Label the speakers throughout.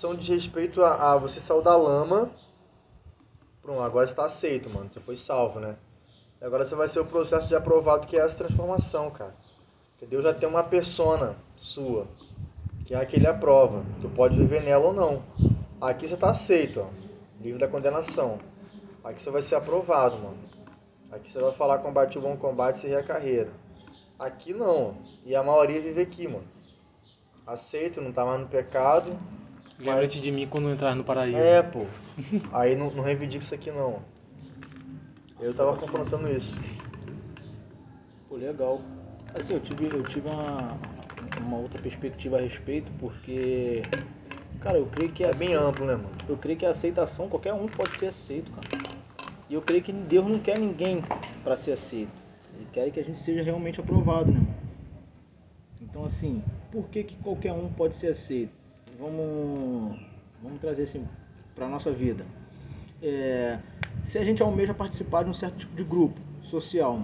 Speaker 1: São de respeito a, a você sair da lama. Pronto, agora você tá aceito, mano. Você foi salvo, né? Agora você vai ser o processo de aprovado, que é essa transformação, cara. Porque Deus já tem uma persona sua, que é a que ele aprova. Tu pode viver nela ou não. Aqui você tá aceito, ó. Livre da condenação. Aqui você vai ser aprovado, mano. Aqui você vai falar combate o bom combate e seguir a carreira. Aqui não. E a maioria vive aqui, mano. Aceito, não tá mais no pecado.
Speaker 2: Lembra-te de mim quando entrar no paraíso.
Speaker 1: É, pô. Aí não, não reivindica isso aqui não. Eu tava confrontando isso.
Speaker 3: Pô, legal. Assim, eu tive, eu tive uma, uma outra perspectiva a respeito, porque. Cara, eu creio que
Speaker 1: É bem amplo, né, mano?
Speaker 3: Eu creio que a aceitação, qualquer um pode ser aceito, cara. E eu creio que Deus não quer ninguém para ser aceito. Ele quer que a gente seja realmente aprovado, né? Então, assim, por que, que qualquer um pode ser aceito? Vamos, vamos trazer assim para nossa vida. É, se a gente almeja participar de um certo tipo de grupo social,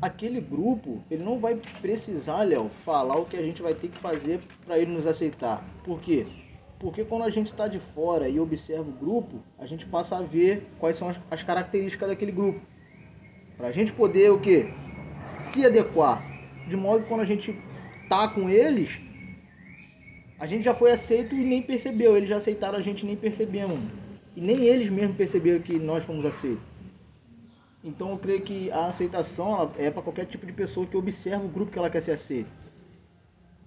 Speaker 3: aquele grupo, ele não vai precisar, Léo, falar o que a gente vai ter que fazer para ele nos aceitar. Por quê? Porque quando a gente está de fora e observa o grupo, a gente passa a ver quais são as, as características daquele grupo. Para a gente poder o quê? Se adequar. De modo que quando a gente tá com eles, a gente já foi aceito e nem percebeu. Eles já aceitaram a gente e nem percebemos. E nem eles mesmos perceberam que nós fomos aceitos. Então eu creio que a aceitação é para qualquer tipo de pessoa que observa o grupo que ela quer ser aceita.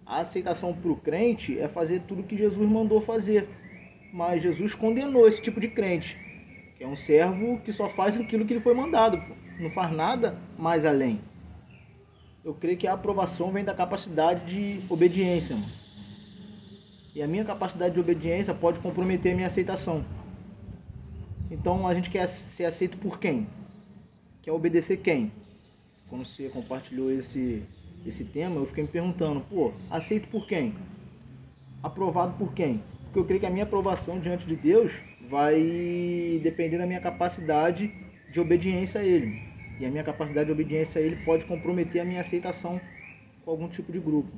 Speaker 3: A aceitação para o crente é fazer tudo que Jesus mandou fazer. Mas Jesus condenou esse tipo de crente, que é um servo que só faz aquilo que ele foi mandado, pô. não faz nada mais além. Eu creio que a aprovação vem da capacidade de obediência. Mano. E a minha capacidade de obediência pode comprometer a minha aceitação. Então a gente quer ser aceito por quem? Quer obedecer quem? Quando você compartilhou esse, esse tema, eu fiquei me perguntando, pô, aceito por quem? Aprovado por quem? Porque eu creio que a minha aprovação diante de Deus vai depender da minha capacidade de obediência a Ele. E a minha capacidade de obediência a Ele pode comprometer a minha aceitação com algum tipo de grupo.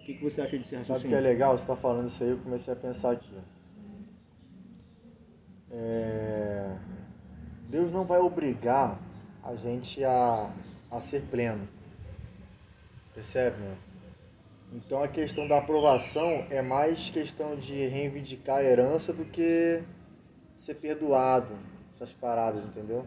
Speaker 3: O que, que você acha desse
Speaker 1: Sabe o que é
Speaker 3: raciocínio?
Speaker 1: legal? Você tá falando isso aí, eu comecei a pensar aqui. É... Deus não vai obrigar a gente a, a ser pleno. Percebe, né? Então a questão da aprovação é mais questão de reivindicar a herança do que ser perdoado. Essas paradas, entendeu?